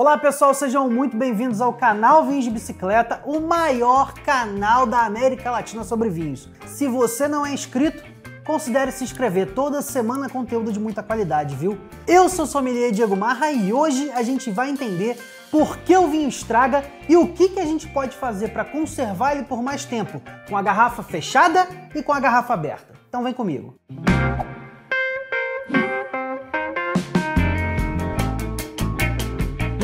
Olá pessoal, sejam muito bem-vindos ao canal Vinhos de Bicicleta, o maior canal da América Latina sobre vinhos. Se você não é inscrito, considere se inscrever. Toda semana conteúdo de muita qualidade, viu? Eu sou o sommelier Diego Marra e hoje a gente vai entender por que o vinho estraga e o que, que a gente pode fazer para conservar ele por mais tempo, com a garrafa fechada e com a garrafa aberta. Então vem comigo.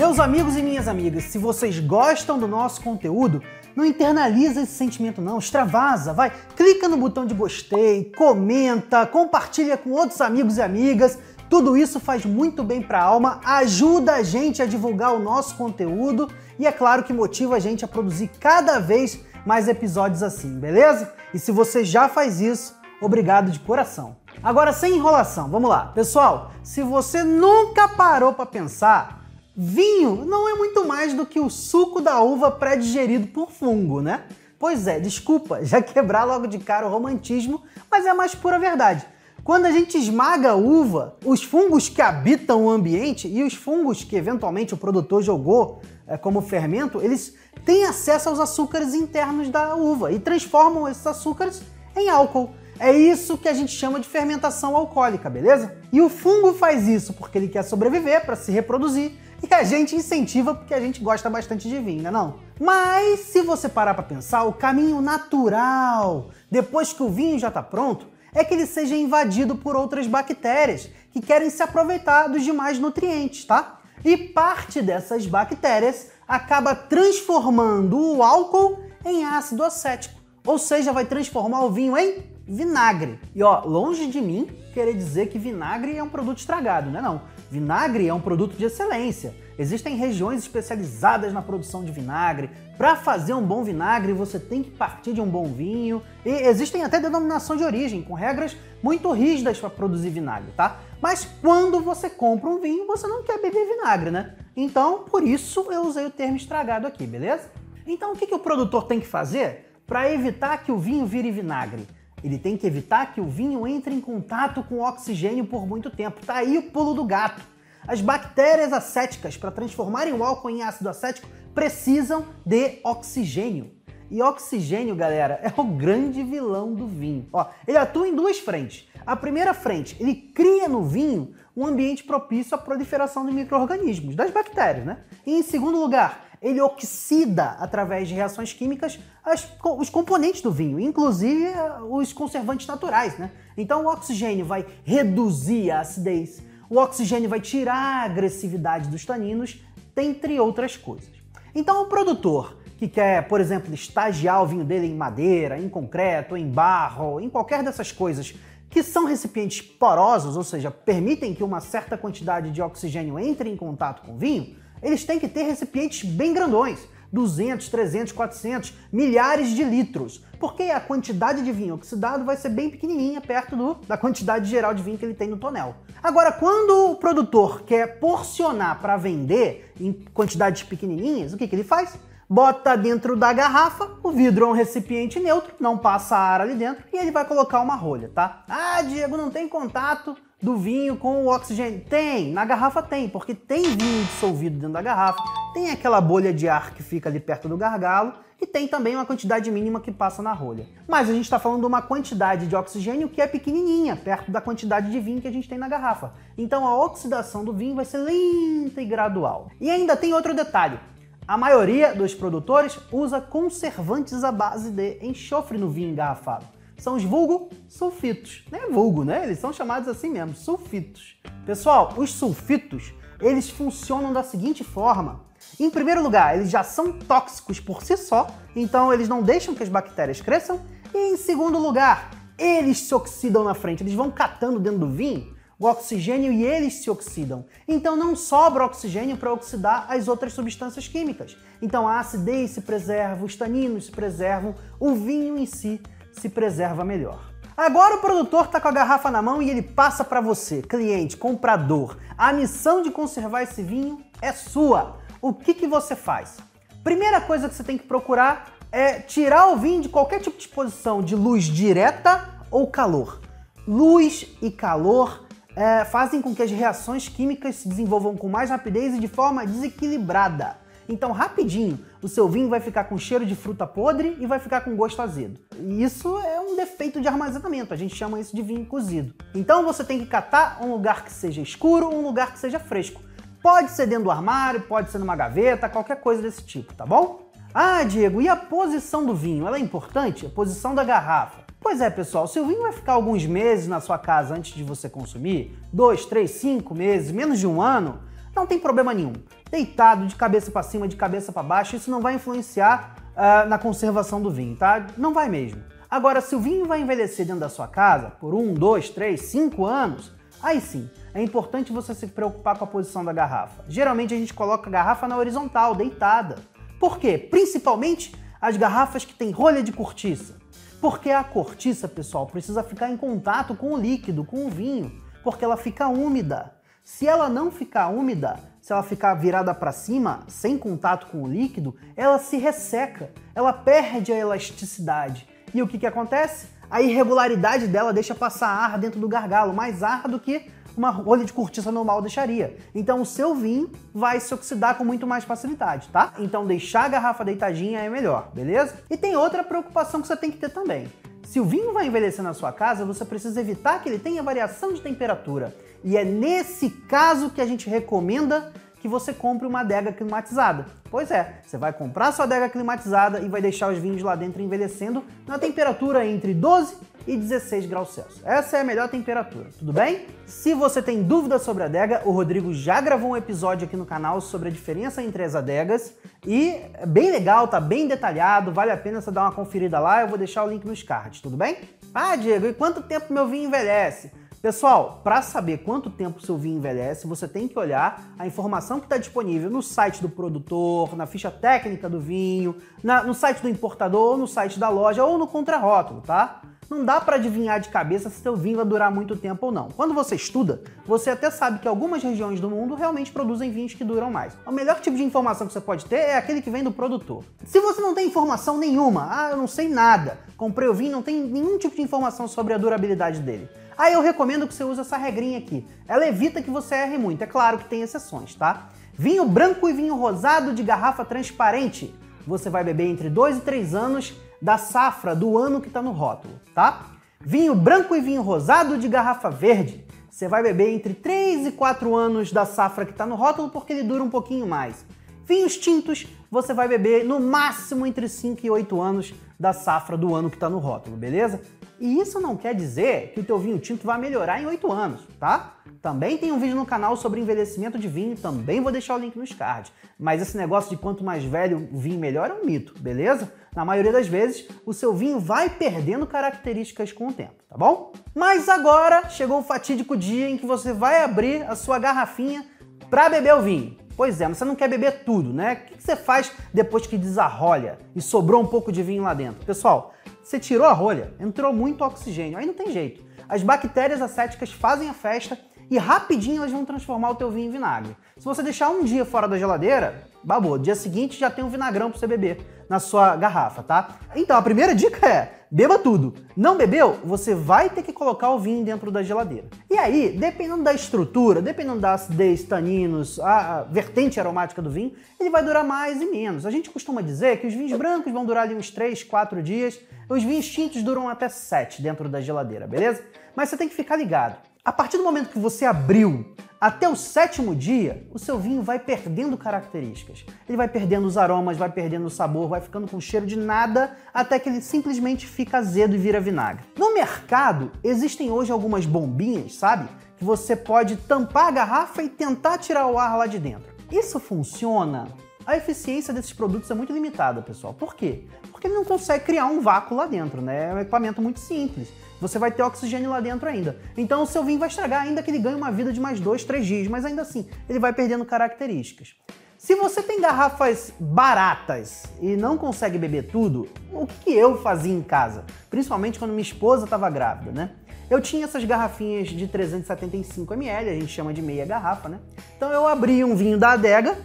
Meus amigos e minhas amigas, se vocês gostam do nosso conteúdo, não internaliza esse sentimento não, extravasa, vai, clica no botão de gostei, comenta, compartilha com outros amigos e amigas. Tudo isso faz muito bem para a alma, ajuda a gente a divulgar o nosso conteúdo e é claro que motiva a gente a produzir cada vez mais episódios assim, beleza? E se você já faz isso, obrigado de coração. Agora sem enrolação, vamos lá. Pessoal, se você nunca parou para pensar, Vinho não é muito mais do que o suco da uva pré-digerido por fungo, né? Pois é, desculpa já quebrar logo de cara o romantismo, mas é mais pura verdade. Quando a gente esmaga a uva, os fungos que habitam o ambiente e os fungos que eventualmente o produtor jogou é, como fermento, eles têm acesso aos açúcares internos da uva e transformam esses açúcares em álcool. É isso que a gente chama de fermentação alcoólica, beleza? E o fungo faz isso porque ele quer sobreviver para se reproduzir e a gente incentiva porque a gente gosta bastante de vinho, né não? Mas se você parar para pensar, o caminho natural, depois que o vinho já está pronto, é que ele seja invadido por outras bactérias que querem se aproveitar dos demais nutrientes, tá? E parte dessas bactérias acaba transformando o álcool em ácido acético, ou seja, vai transformar o vinho em vinagre. E ó, longe de mim querer dizer que vinagre é um produto estragado, né não? Vinagre é um produto de excelência. Existem regiões especializadas na produção de vinagre. Para fazer um bom vinagre, você tem que partir de um bom vinho. E existem até denominação de origem, com regras muito rígidas para produzir vinagre, tá? Mas quando você compra um vinho, você não quer beber vinagre, né? Então, por isso eu usei o termo estragado aqui, beleza? Então, o que, que o produtor tem que fazer para evitar que o vinho vire vinagre? Ele tem que evitar que o vinho entre em contato com o oxigênio por muito tempo. Tá aí o pulo do gato. As bactérias acéticas, para transformarem o álcool em ácido acético, precisam de oxigênio. E oxigênio, galera, é o grande vilão do vinho. Ó, ele atua em duas frentes. A primeira frente, ele cria no vinho um ambiente propício à proliferação de micro-organismos, das bactérias, né? E em segundo lugar, ele oxida através de reações químicas as, os componentes do vinho, inclusive eh, os conservantes naturais, né? Então o oxigênio vai reduzir a acidez, o oxigênio vai tirar a agressividade dos taninos, dentre outras coisas. Então o produtor que quer, por exemplo, estagiar o vinho dele em madeira, em concreto, em barro, em qualquer dessas coisas que são recipientes porosos, ou seja, permitem que uma certa quantidade de oxigênio entre em contato com o vinho, eles têm que ter recipientes bem grandões, 200, 300, 400, milhares de litros, porque a quantidade de vinho oxidado vai ser bem pequenininha perto do, da quantidade geral de vinho que ele tem no tonel. Agora, quando o produtor quer porcionar para vender em quantidades pequenininhas, o que, que ele faz? Bota dentro da garrafa, o vidro é um recipiente neutro, não passa ar ali dentro, e ele vai colocar uma rolha, tá? Ah, Diego, não tem contato do vinho com o oxigênio. Tem, na garrafa tem, porque tem vinho dissolvido dentro da garrafa, tem aquela bolha de ar que fica ali perto do gargalo e tem também uma quantidade mínima que passa na rolha. Mas a gente está falando de uma quantidade de oxigênio que é pequenininha, perto da quantidade de vinho que a gente tem na garrafa. Então a oxidação do vinho vai ser lenta e gradual. E ainda tem outro detalhe. A maioria dos produtores usa conservantes à base de enxofre no vinho engarrafado. São os vulgo sulfitos. Não é vulgo, né? Eles são chamados assim mesmo, sulfitos. Pessoal, os sulfitos, eles funcionam da seguinte forma. Em primeiro lugar, eles já são tóxicos por si só, então eles não deixam que as bactérias cresçam. E em segundo lugar, eles se oxidam na frente, eles vão catando dentro do vinho o oxigênio e eles se oxidam. Então não sobra oxigênio para oxidar as outras substâncias químicas. Então a acidez se preserva, os taninos se preservam, o vinho em si se preserva melhor. Agora o produtor está com a garrafa na mão e ele passa para você, cliente, comprador. A missão de conservar esse vinho é sua. O que, que você faz? Primeira coisa que você tem que procurar é tirar o vinho de qualquer tipo de exposição de luz direta ou calor. Luz e calor é, fazem com que as reações químicas se desenvolvam com mais rapidez e de forma desequilibrada. Então, rapidinho, o seu vinho vai ficar com cheiro de fruta podre e vai ficar com gosto azedo. E isso é um defeito de armazenamento, a gente chama isso de vinho cozido. Então, você tem que catar um lugar que seja escuro, um lugar que seja fresco. Pode ser dentro do armário, pode ser numa gaveta, qualquer coisa desse tipo, tá bom? Ah, Diego, e a posição do vinho? Ela é importante? A posição da garrafa? Pois é, pessoal, se o vinho vai ficar alguns meses na sua casa antes de você consumir, dois, três, cinco meses, menos de um ano, não tem problema nenhum. Deitado, de cabeça para cima, de cabeça para baixo, isso não vai influenciar uh, na conservação do vinho, tá? Não vai mesmo. Agora, se o vinho vai envelhecer dentro da sua casa por um, dois, três, cinco anos, aí sim, é importante você se preocupar com a posição da garrafa. Geralmente a gente coloca a garrafa na horizontal, deitada. Por quê? Principalmente as garrafas que têm rolha de cortiça. Porque a cortiça, pessoal, precisa ficar em contato com o líquido, com o vinho, porque ela fica úmida. Se ela não ficar úmida, se ela ficar virada para cima, sem contato com o líquido, ela se resseca, ela perde a elasticidade. E o que, que acontece? A irregularidade dela deixa passar ar dentro do gargalo, mais ar do que uma rolha de cortiça normal deixaria. Então o seu vinho vai se oxidar com muito mais facilidade, tá? Então deixar a garrafa deitadinha é melhor, beleza? E tem outra preocupação que você tem que ter também. Se o vinho vai envelhecer na sua casa, você precisa evitar que ele tenha variação de temperatura. E é nesse caso que a gente recomenda que você compre uma adega climatizada. Pois é, você vai comprar sua adega climatizada e vai deixar os vinhos lá dentro envelhecendo na temperatura entre 12 e 16 graus Celsius. Essa é a melhor temperatura, tudo bem? Se você tem dúvidas sobre a adega, o Rodrigo já gravou um episódio aqui no canal sobre a diferença entre as adegas e é bem legal, tá bem detalhado, vale a pena você dar uma conferida lá, eu vou deixar o link nos cards, tudo bem? Ah, Diego, e quanto tempo meu vinho envelhece? Pessoal, para saber quanto tempo seu vinho envelhece, você tem que olhar a informação que está disponível no site do produtor, na ficha técnica do vinho, na, no site do importador, no site da loja ou no contrarótulo, tá? Não dá para adivinhar de cabeça se seu vinho vai durar muito tempo ou não. Quando você estuda, você até sabe que algumas regiões do mundo realmente produzem vinhos que duram mais. O melhor tipo de informação que você pode ter é aquele que vem do produtor. Se você não tem informação nenhuma, ah, eu não sei nada, comprei o vinho, não tem nenhum tipo de informação sobre a durabilidade dele Aí eu recomendo que você use essa regrinha aqui. Ela evita que você erre muito. É claro que tem exceções, tá? Vinho branco e vinho rosado de garrafa transparente. Você vai beber entre 2 e 3 anos da safra do ano que está no rótulo, tá? Vinho branco e vinho rosado de garrafa verde. Você vai beber entre 3 e 4 anos da safra que está no rótulo porque ele dura um pouquinho mais. Vinhos tintos, você vai beber no máximo entre 5 e 8 anos da safra do ano que está no rótulo, beleza? E isso não quer dizer que o teu vinho tinto vai melhorar em 8 anos, tá? Também tem um vídeo no canal sobre envelhecimento de vinho, também vou deixar o link nos cards. Mas esse negócio de quanto mais velho o vinho melhor é um mito, beleza? Na maioria das vezes, o seu vinho vai perdendo características com o tempo, tá bom? Mas agora chegou o fatídico dia em que você vai abrir a sua garrafinha para beber o vinho. Pois é, mas você não quer beber tudo, né? O que você faz depois que desarrolha e sobrou um pouco de vinho lá dentro? Pessoal, você tirou a rolha, entrou muito oxigênio, aí não tem jeito. As bactérias acéticas fazem a festa e rapidinho elas vão transformar o teu vinho em vinagre. Se você deixar um dia fora da geladeira, babou, dia seguinte já tem um vinagrão para você beber na sua garrafa, tá? Então a primeira dica é: beba tudo. Não bebeu? Você vai ter que colocar o vinho dentro da geladeira. E aí, dependendo da estrutura, dependendo da acidez, taninos, a, vertente aromática do vinho, ele vai durar mais e menos. A gente costuma dizer que os vinhos brancos vão durar ali uns 3, 4 dias, os vinhos tintos duram até 7 dentro da geladeira, beleza? Mas você tem que ficar ligado. A partir do momento que você abriu até o sétimo dia, o seu vinho vai perdendo características. Ele vai perdendo os aromas, vai perdendo o sabor, vai ficando com cheiro de nada, até que ele simplesmente fica azedo e vira vinagre. No mercado, existem hoje algumas bombinhas, sabe? Que você pode tampar a garrafa e tentar tirar o ar lá de dentro. Isso funciona? A eficiência desses produtos é muito limitada, pessoal. Por quê? Porque ele não consegue criar um vácuo lá dentro, né? É um equipamento muito simples você vai ter oxigênio lá dentro ainda. Então o seu vinho vai estragar, ainda que ele ganhe uma vida de mais dois, três dias, mas ainda assim ele vai perdendo características. Se você tem garrafas baratas e não consegue beber tudo, o que eu fazia em casa? Principalmente quando minha esposa estava grávida, né? Eu tinha essas garrafinhas de 375 ml, a gente chama de meia garrafa, né? Então eu abria um vinho da adega,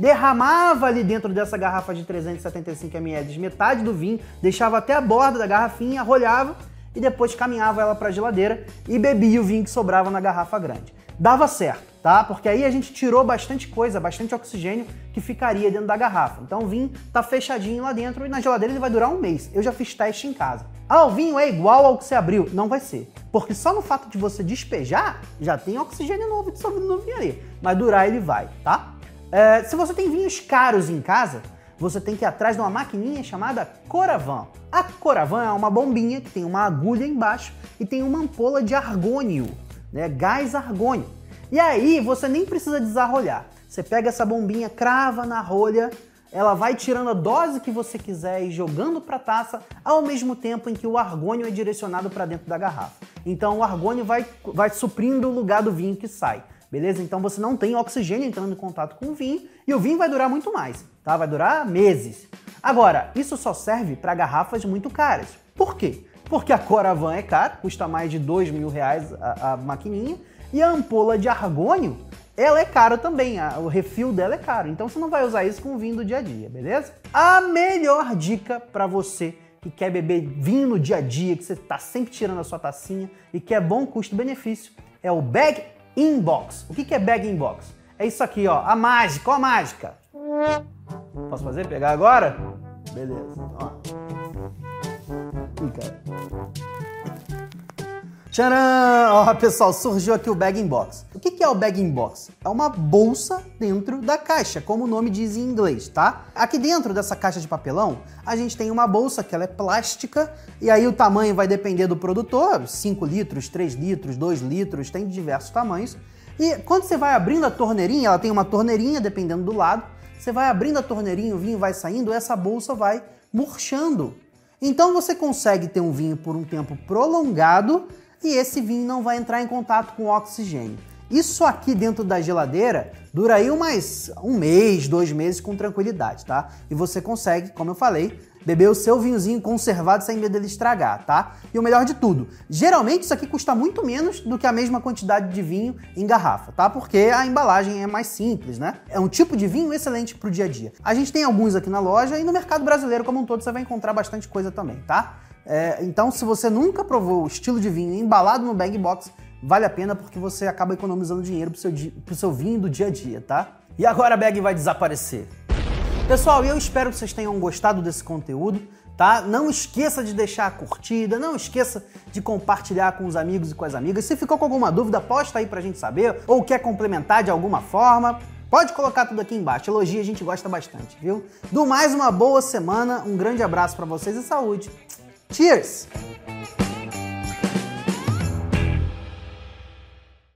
derramava ali dentro dessa garrafa de 375 ml metade do vinho, deixava até a borda da garrafinha, rolhava e depois caminhava ela para a geladeira e bebia o vinho que sobrava na garrafa grande. Dava certo, tá? Porque aí a gente tirou bastante coisa, bastante oxigênio que ficaria dentro da garrafa. Então o vinho tá fechadinho lá dentro e na geladeira ele vai durar um mês. Eu já fiz teste em casa. Ah, o vinho é igual ao que você abriu? Não vai ser. Porque só no fato de você despejar, já tem oxigênio novo dissolvido no vinho ali. Mas durar ele vai, tá? É, se você tem vinhos caros em casa, você tem que ir atrás de uma maquininha chamada Coravan. A Coravan é uma bombinha que tem uma agulha embaixo e tem uma ampola de argônio, né? Gás argônio. E aí você nem precisa desarrolhar. Você pega essa bombinha, crava na rolha, ela vai tirando a dose que você quiser e jogando para a taça, ao mesmo tempo em que o argônio é direcionado para dentro da garrafa. Então o argônio vai, vai suprindo o lugar do vinho que sai. Beleza? Então você não tem oxigênio entrando em contato com o vinho e o vinho vai durar muito mais, tá? Vai durar meses. Agora, isso só serve para garrafas muito caras. Por quê? Porque a Coravan é cara, custa mais de dois mil reais a, a maquininha, e a ampola de argônio, ela é cara também, a, o refil dela é caro. Então você não vai usar isso com vinho do dia a dia, beleza? A melhor dica para você que quer beber vinho no dia a dia, que você está sempre tirando a sua tacinha e que é bom custo-benefício, é o Bag Inbox. O que é Bag Inbox? É isso aqui, ó, a mágica, ó a mágica. Posso fazer? Pegar agora? Beleza, ó. Ih, cara. Tcharam! Ó, pessoal, surgiu aqui o Bag Box. Que é o Bag Box? É uma bolsa dentro da caixa, como o nome diz em inglês, tá? Aqui dentro dessa caixa de papelão, a gente tem uma bolsa que ela é plástica, e aí o tamanho vai depender do produtor, 5 litros, 3 litros, 2 litros, tem diversos tamanhos. E quando você vai abrindo a torneirinha, ela tem uma torneirinha dependendo do lado, você vai abrindo a torneirinha, o vinho vai saindo, essa bolsa vai murchando. Então você consegue ter um vinho por um tempo prolongado e esse vinho não vai entrar em contato com oxigênio. Isso aqui dentro da geladeira dura aí mais um mês, dois meses com tranquilidade, tá? E você consegue, como eu falei, beber o seu vinhozinho conservado sem medo dele estragar, tá? E o melhor de tudo, geralmente isso aqui custa muito menos do que a mesma quantidade de vinho em garrafa, tá? Porque a embalagem é mais simples, né? É um tipo de vinho excelente pro dia a dia. A gente tem alguns aqui na loja e no mercado brasileiro como um todo você vai encontrar bastante coisa também, tá? É, então, se você nunca provou o estilo de vinho embalado no bag box, vale a pena porque você acaba economizando dinheiro pro seu, pro seu vinho do dia a dia, tá? E agora a bag vai desaparecer. Pessoal, eu espero que vocês tenham gostado desse conteúdo, tá? Não esqueça de deixar a curtida, não esqueça de compartilhar com os amigos e com as amigas. Se ficou com alguma dúvida, posta aí pra gente saber, ou quer complementar de alguma forma, Pode colocar tudo aqui embaixo. Elogia, a gente gosta bastante, viu? Do mais, uma boa semana, um grande abraço para vocês e saúde. Cheers!